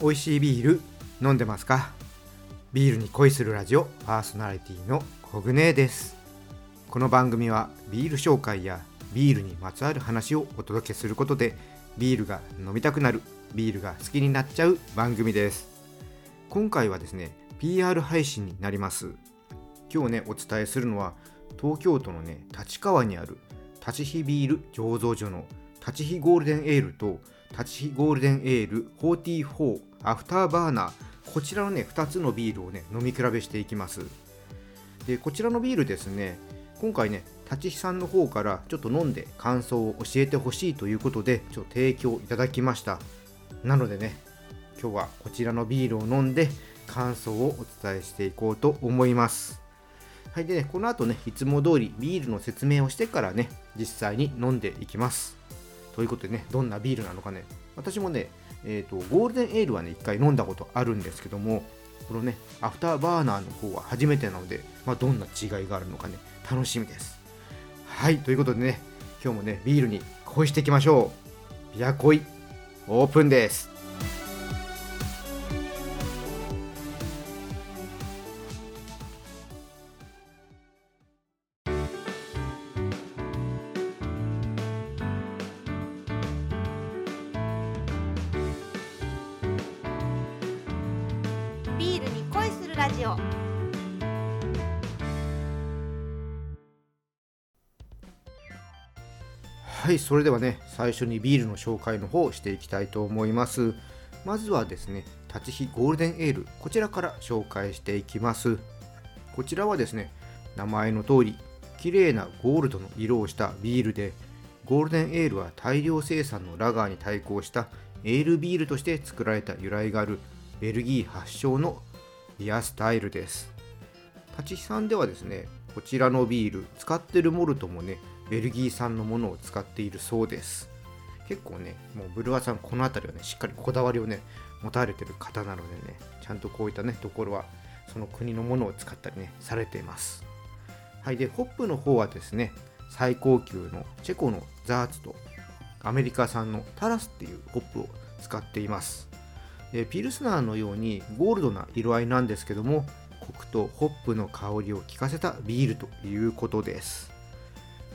美味しいビール飲んでますか？ビールに恋するラジオパーソナリティのコグネです。この番組はビール紹介やビールにまつわる話をお届けすることでビールが飲みたくなるビールが好きになっちゃう番組です。今回はですね PR 配信になります。今日ねお伝えするのは東京都のね立川にある立ち火ビール醸造所の立飛ゴールデンエールと立飛ゴールデンエール44アフターバーナーこちらのね2つのビールをね飲み比べしていきます。でこちらのビールですね今回ね立飛さんの方からちょっと飲んで感想を教えてほしいということでちょっと提供いただきました。なのでね今日はこちらのビールを飲んで感想をお伝えしていこうと思います。はいでねこの後ねいつも通りビールの説明をしてからね実際に飲んでいきます。ということでねどんなビールなのかね私もねえーと、ゴールデンエールはね、1回飲んだことあるんですけども、このね、アフターバーナーの方は初めてなので、まあ、どんな違いがあるのかね、楽しみです。はい、ということでね、今日もね、ビールに恋していきましょう。ビア恋、オープンです。ジオ。はいそれではね最初にビールの紹介の方をしていきたいと思います。まずはですね立ち火ゴールデンエールこちらから紹介していきます。こちらはですね名前の通り綺麗なゴールドの色をしたビールでゴールデンエールは大量生産のラガーに対抗したエールビールとして作られた由来があるベルギー発祥のビアスタイルです。立ちさんではですね、こちらのビール、使ってるモルトもね、ベルギー産のものを使っているそうです。結構ね、もうブルワさん、この辺りはね、しっかりこだわりをね、持たれてる方なのでね、ちゃんとこういったね、ところは、その国のものを使ったりね、されています。はい、で、ホップの方はですね、最高級のチェコのザーツとアメリカ産のタラスっていうホップを使っています。でピルスナーのようにゴールドな色合いなんですけどもコクとホップの香りを効かせたビールということです。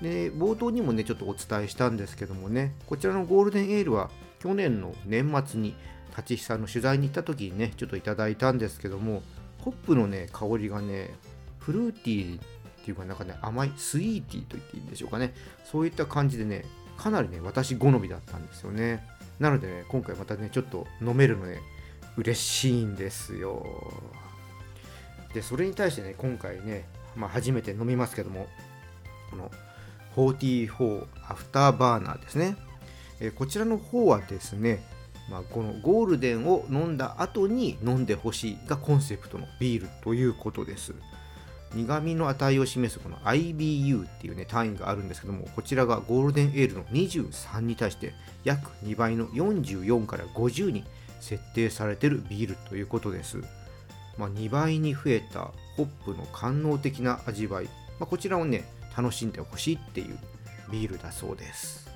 で冒頭にもねちょっとお伝えしたんですけどもねこちらのゴールデンエールは去年の年末に立ちさんの取材に行った時にねちょっといただいたんですけどもホップのね香りがねフルーティーっていうかなんかね甘いスイーティーと言っていいんでしょうかね。そういった感じでねかなりね私好みだったんですよね。なのでね、今回またね、ちょっと飲めるのね、嬉しいんですよ。で、それに対してね、今回ね、まあ、初めて飲みますけども、この44アフターバーナーですね。えこちらの方はですね、まあ、このゴールデンを飲んだ後に飲んでほしいがコンセプトのビールということです。苦味の値を示すこの IBU っていうね単位があるんですけどもこちらがゴールデンエールの23に対して約2倍の44から50に設定されてるビールということです、まあ、2倍に増えたホップの官能的な味わい、まあ、こちらをね楽しんでほしいっていうビールだそうです。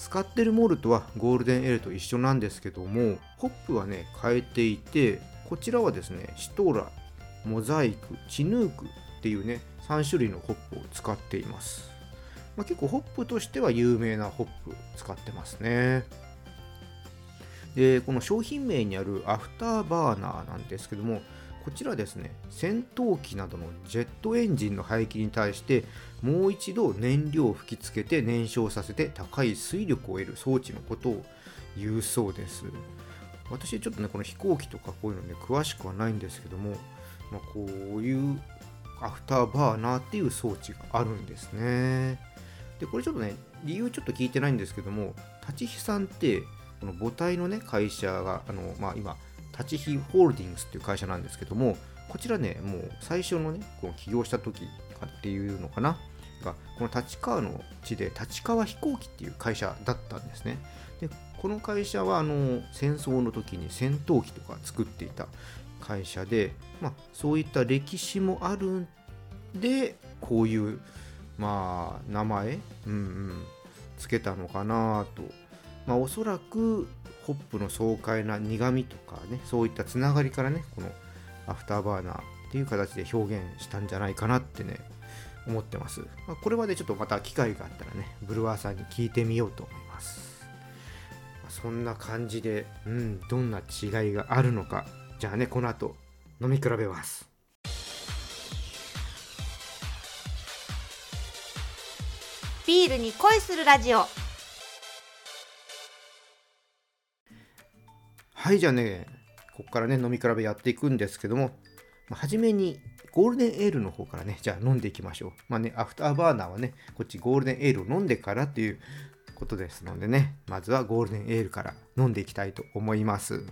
使ってるモルトはゴールデンエールと一緒なんですけどもホップはね変えていてこちらはですねシトラ、モザイク、チヌークっていうね、3種類のホップを使っています。まあ、結構ホップとしては有名なホップ使ってますね。で、この商品名にあるアフターバーナーなんですけども、こちらですね、戦闘機などのジェットエンジンの排気に対してもう一度燃料を吹きつけて燃焼させて高い推力を得る装置のことを言うそうです。私ちょっとね、この飛行機とかこういうのね、詳しくはないんですけども、まあ、こういうアフターバーナーっていう装置があるんですね。で、これちょっとね、理由ちょっと聞いてないんですけども、立飛さんって、この母体のね、会社が、あの、まあ今、立飛ホールディングスっていう会社なんですけども、こちらね、もう最初のね、この起業した時かっていうのかな、が、この立川の地で立川飛行機っていう会社だったんですね。で、この会社はあの戦争の時に戦闘機とか作っていた会社で、まあ、そういった歴史もあるんでこういうまあ名前、うんうん、つけたのかなと、まあ、おそらくホップの爽快な苦みとかねそういったつながりからねこのアフターバーナーっていう形で表現したんじゃないかなってね思ってます、まあ、これはねちょっとまた機会があったらねブルワーさんに聞いてみようと思います。まそんな感じでうんどんな違いがあるのかじゃあねこの後飲み比べます。ビールに恋するラジオ。はいじゃあねここからね飲み比べやっていくんですけども初めにゴールデンエールの方からねじゃあ飲んでいきましょう。まあねアフターバーナーはねこっちゴールデンエールを飲んでからっていうことですのでねまずはゴールデンエールから飲んでいきたいと思います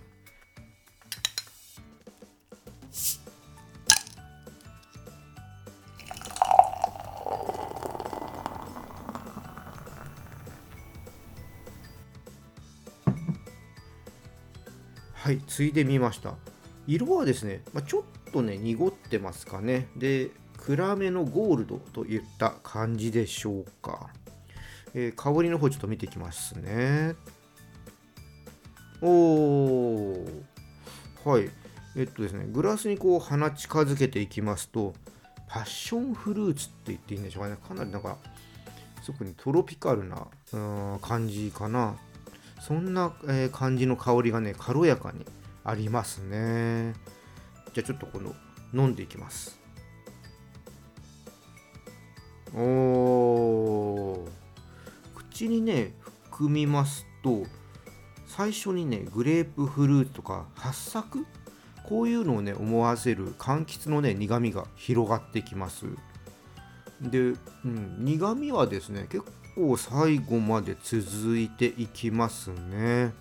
はいついでみました。色はですね、まあ、ちょっとね濁ってますかね。で暗めのゴールドといった感じでしょうか、えー、香りの方ちょっと見ていきますね。おー。はい。えっとですねグラスにこう鼻近づけていきますとパッションフルーツって言っていいんでしょうかね。かなりなんか特にトロピカルな感じかな。そんな、え、感じの香りがね軽やかにありますね。じゃあちょっとこの飲んでいきます。お口にね含みますと最初にねグレープフルーツとか八作？こういうのをね思わせる柑橘のね苦みが広がってきます。で、うん、苦みはですね結構最後まで続いていきますね。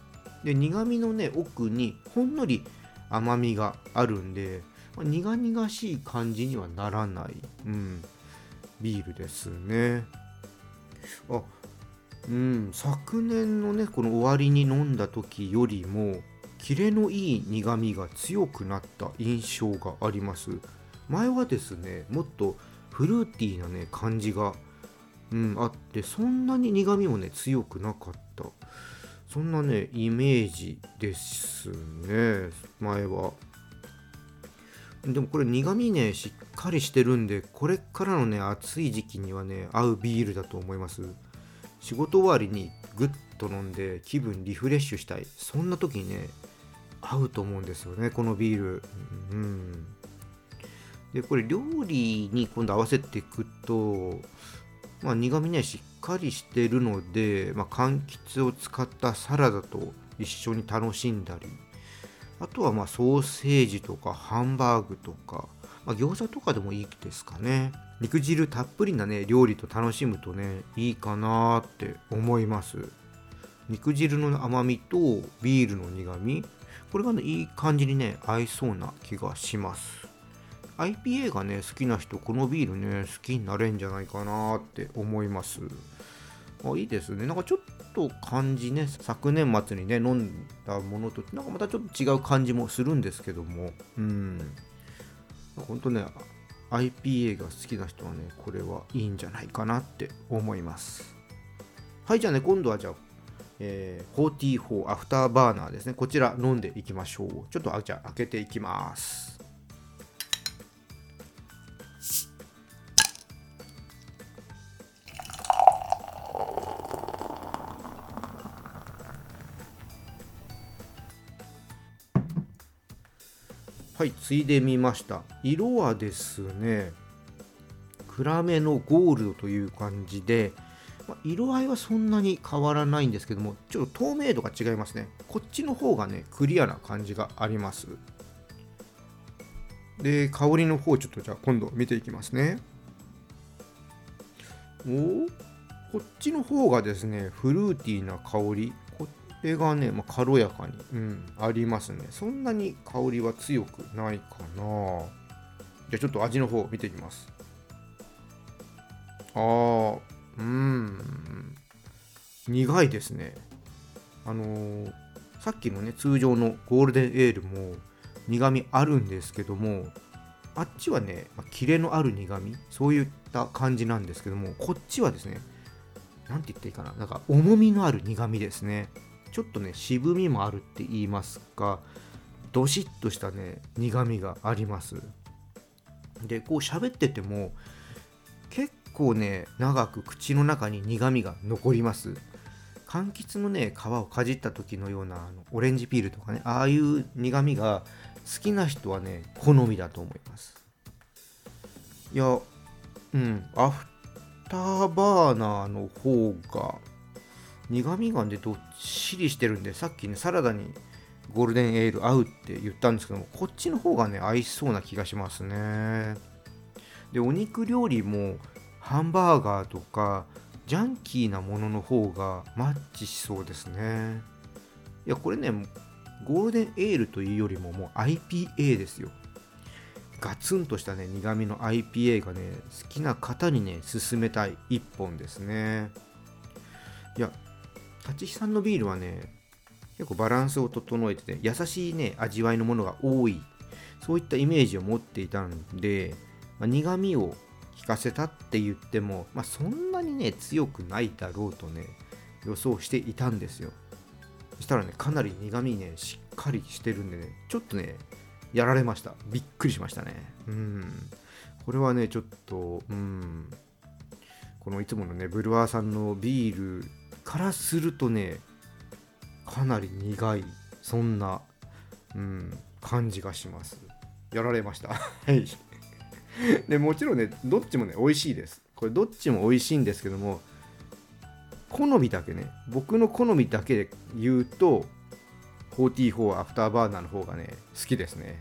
で苦みのね奥にほんのり甘みがあるんで、まあ、苦々しい感じにはならない、うん、ビールですね。あうん昨年のねこの終わりに飲んだ時よりもキレのいい苦みが強くなった印象があります。前はですねもっとフルーティーなね感じが、うん、あってそんなに苦みもね強くなかった。そんなねイメージですね。前は。でもこれ苦味ねしっかりしてるんでこれからのね暑い時期にはね合うビールだと思います。仕事終わりにグッと飲んで気分リフレッシュしたい。そんな時にね合うと思うんですよねこのビール。うん。でこれ料理に今度合わせていくとまあ苦味ねしっかりしてるので、まあ、柑橘を使ったサラダと一緒に楽しんだりあとはまあソーセージとかハンバーグとか、まあ、餃子とかでもいいですかね。肉汁たっぷりなね料理と楽しむとねいいかなって思います。肉汁の甘みとビールの苦みこれがねいい感じにね合いそうな気がします。IPA がね好きな人このビールね好きになれんじゃないかなって思います。あいいですね。なんかちょっと感じね昨年末にね飲んだものとなんかまたちょっと違う感じもするんですけども。うん。ほんとね IPA が好きな人はねこれはいいんじゃないかなって思います。はいじゃあね今度はじゃあえー、44アフターバーナーですね。こちら飲んでいきましょう。ちょっとあじゃあ開けていきます。はいついでみました。色はですね暗めのゴールドという感じで、ま色合いはそんなに変わらないんですけどもちょっと透明度が違いますね。こっちの方がねクリアな感じがあります。で香りの方ちょっとじゃあ今度見ていきますね。おこっちの方がですねフルーティーな香り。れがね、まあ、軽やかに、うん、ありますね。そんなに香りは強くないかな。じゃあちょっと味の方見ていきます。あー、うん、苦いですね。あのー、さっきのね、通常のゴールデンエールも苦味あるんですけども、あっちはね、まあ、キレのある苦味、そういった感じなんですけども、こっちはですね、なんて言っていいかな、なんか重みのある苦味ですね。ちょっとね渋みもあるって言いますかどしっとしたね苦みがあります。でこう喋ってても結構ね長く口の中に苦みが残ります。柑橘のね皮をかじった時のようなあのオレンジピールとかねああいう苦みが好きな人はね好みだと思います。いやうんアフターバーナーの方が苦味がねどっしりしてるんでさっきねサラダにゴールデンエール合うって言ったんですけどもこっちの方がね合いそうな気がしますね。でお肉料理もハンバーガーとかジャンキーなものの方がマッチしそうですね。いやこれねゴールデンエールというよりももう IPA ですよ。ガツンとしたね苦味の IPA がね好きな方にね勧めたい一本ですね。いや立ちさんのビールはね結構バランスを整えてて優しいね味わいのものが多い。そういったイメージを持っていたんで、まあ、苦味を効かせたって言っても、まあ、そんなにね強くないだろうとね予想していたんですよ。そしたらねかなり苦味ねしっかりしてるんでねちょっとねやられました。びっくりしましたね。うん。これはねちょっとうん。このいつものねブルワーさんのビールからするとねかなり苦いそんな、うん、感じがします。やられました。はい。でもちろんねどっちもね美味しいです。これどっちも美味しいんですけども好みだけね僕の好みだけで言うと44アフターバーナーの方がね好きですね。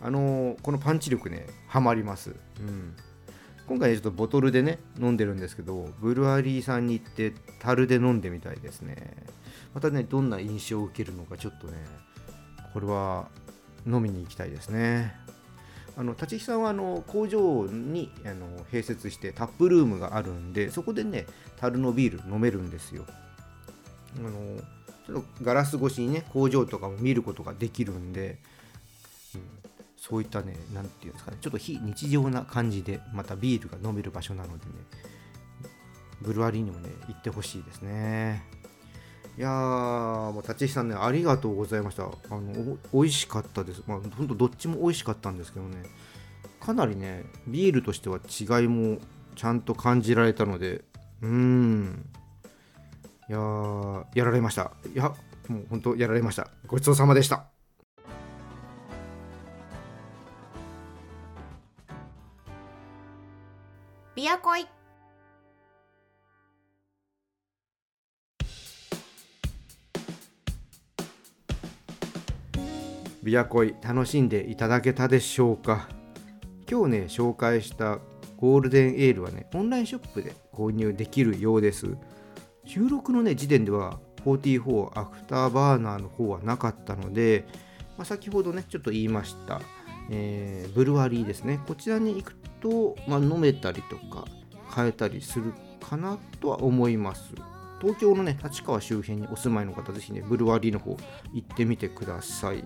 あのー、このパンチ力ねハマります。うん。今回ちょっとボトルでね飲んでるんですけどブルワリーさんに行って樽で飲んでみたいですね。またねどんな印象を受けるのかちょっとねこれは飲みに行きたいですね。あの立飛さんはあの工場にあの併設してタップルームがあるんでそこでね樽のビール飲めるんですよ。あのちょっとガラス越しにね工場とかも見ることができるんで、そういったね何て言うんですかねちょっと非日常な感じでまたビールが飲める場所なのでねブルワリーにもね行ってほしいですね。いやーもう立石さんねありがとうございました。あの美味しかったです。まあほんとどっちも美味しかったんですけどね。かなりねビールとしては違いもちゃんと感じられたのでうーん。いやーやられました。いやもう本当やられました。ごちそうさまでした。ビアコイビア恋楽しんでいただけたでしょうか？今日ね紹介したゴールデンエールはねオンラインショップで購入できるようです。収録のね時点では44アフターバーナーの方はなかったので、まあ、先ほどねちょっと言いました、えー、ブルワリーですね。こちらに行くと、まあ、飲めたりとか買えたりするかなとは思います東京のね立川周辺にお住まいの方ぜひねブルワリーの方行ってみてください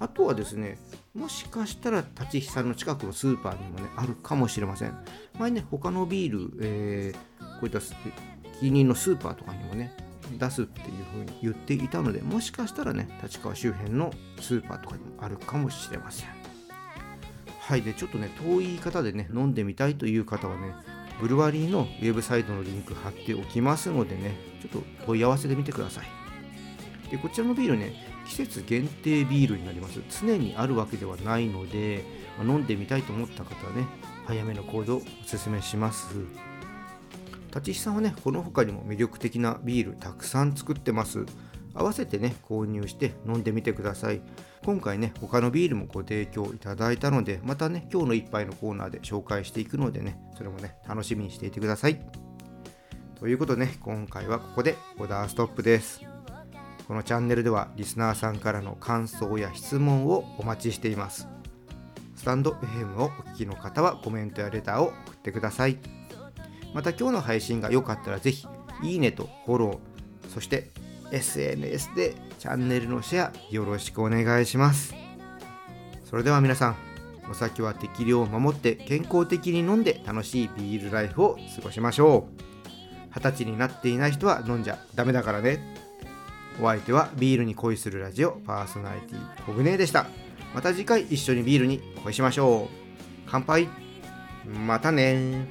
あとはですね、もしかしたら立ちさんの近くのスーパーにもね、あるかもしれません。前ね、他のビール、えー、こういった近隣のスーパーとかにもね、出すっていうふうに言っていたので、もしかしたらね、立川周辺のスーパーとかにもあるかもしれません。はい、で、ちょっとね、遠い方でね、飲んでみたいという方はね、ブルワリーのウェブサイトのリンク貼っておきますのでね、ちょっと問い合わせてみてください。で、こちらのビールね、季節限定ビールになります。常にあるわけではないので、ま、飲んでみたいと思った方はね早めの行動をお勧めします。立石さんはねこの他にも魅力的なビールたくさん作ってます。合わせてね購入して飲んでみてください今回ね他のビールもご提供いただいたのでまたね今日の一杯のコーナーで紹介していくのでねそれもね楽しみにしていてくださいということでね今回はここでオーダーストップですこのチャンネルではリスナーさんからの感想や質問をお待ちしています。スタンド FM をお聞きの方はコメントやレターを送ってください。また今日の配信が良かったらぜひいいねとフォロー、そして SNS でチャンネルのシェアよろしくお願いします。それでは皆さん、お酒は適量を守って健康的に飲んで楽しいビールライフを過ごしましょう。二十歳になっていない人は飲んじゃダメだからね。お相手はビールに恋するラジオパーソナリティコグネでしたまた次回一緒にビールに恋しましょう乾杯またね